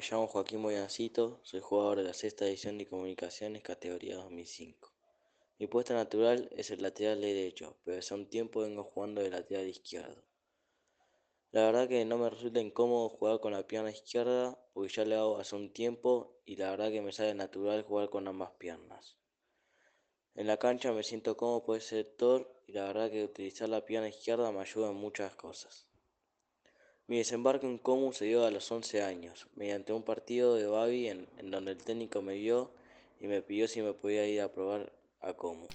llamo Joaquín Boyancito, soy jugador de la sexta edición de Comunicaciones categoría 2005. Mi puesto natural es el lateral derecho, pero hace un tiempo vengo jugando de lateral izquierdo. La verdad que no me resulta incómodo jugar con la pierna izquierda, porque ya le hago hace un tiempo y la verdad que me sale natural jugar con ambas piernas. En la cancha me siento cómodo por ese sector y la verdad que utilizar la pierna izquierda me ayuda en muchas cosas. Mi desembarco en Comu se dio a los 11 años, mediante un partido de Babi en, donde el técnico me vio y me pidió si me podía ir a probar a Comu.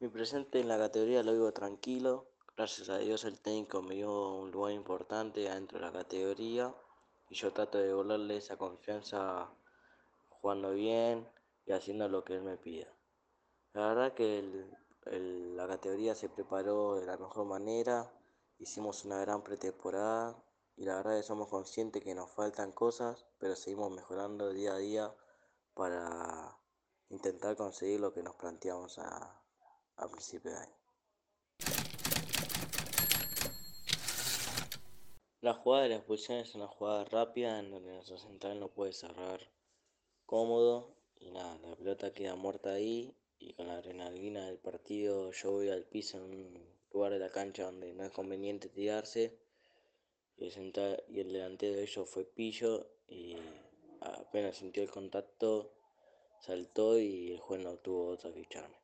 Mi presente en la categoría lo vivo tranquilo, gracias a Dios el técnico me dio un lugar importante dentro de la categoría y yo trato de devolverle esa confianza jugando bien y haciendo lo que él me pida. La verdad que el, la categoría se preparó de la mejor manera, hicimos una gran pretemporada y la verdad que somos conscientes que nos faltan cosas, pero seguimos mejorando día a día para intentar conseguir lo que nos planteamos a, principio de año. La jugada de la expulsión es una jugada rápida en donde nuestro central no puede cerrar cómodo y nada, la pelota queda muerta ahí y con la adrenalina del partido yo voy al piso en un lugar de la cancha donde no es conveniente tirarse y el, y el delantero de ellos fue Pillo y apenas sintió el contacto saltó y el juez no tuvo otra que echarme.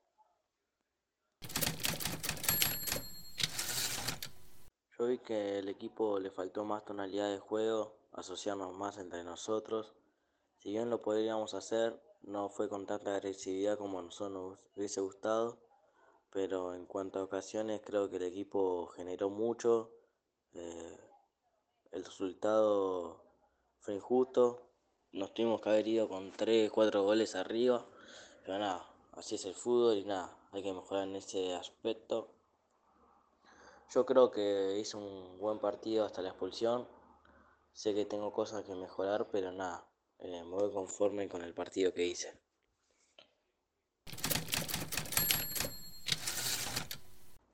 Yo vi que el equipo le faltó más tonalidad de juego, asociarnos más entre nosotros. Si bien lo podríamos hacer, no fue con tanta agresividad como nosotros nos hubiese gustado, pero en cuanto a ocasiones creo que el equipo generó mucho, eh, el resultado fue injusto, nos tuvimos que haber ido con 3, 4 goles arriba, pero nada, así es el fútbol y nada, hay que mejorar en ese aspecto. Yo creo que hice un buen partido hasta la expulsión, sé que tengo cosas que mejorar, pero nada, eh, me voy conforme con el partido que hice.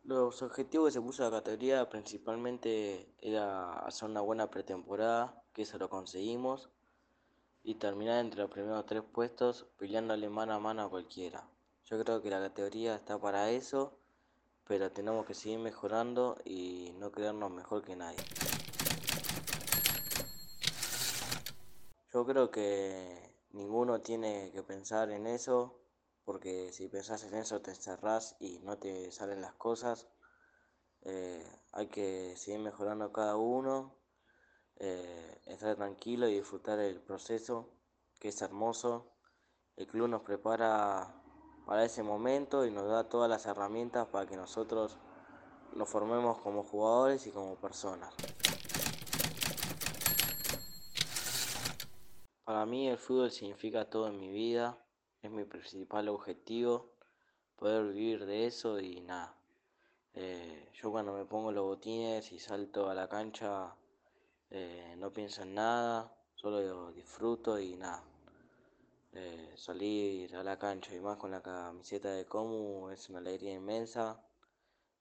Los objetivos que se puso la categoría principalmente era hacer una buena pretemporada, que eso lo conseguimos, y terminar entre los primeros tres puestos peleándole mano a mano a cualquiera. Yo creo que la categoría está para eso, pero tenemos que seguir mejorando y no creernos mejor que nadie. Yo creo que ninguno tiene que pensar en eso, porque si pensás en eso te encerrás y no te salen las cosas. Eh, hay que seguir mejorando cada uno, eh, estar tranquilo y disfrutar el proceso, que es hermoso. El club nos prepara para ese momento y nos da todas las herramientas para que nosotros nos formemos como jugadores y como personas. Para mí el fútbol significa todo en mi vida, es mi principal objetivo, poder vivir de eso y nada. Eh, yo cuando me pongo los botines y salto a la cancha eh, no pienso en nada, solo disfruto y nada. Eh, salir a la cancha y más con la camiseta de Comu es una alegría inmensa.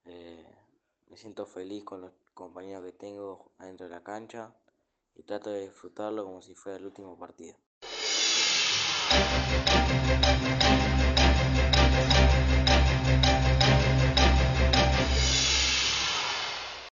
me siento feliz con los compañeros que tengo adentro de la cancha y trato de disfrutarlo como si fuera el último partido.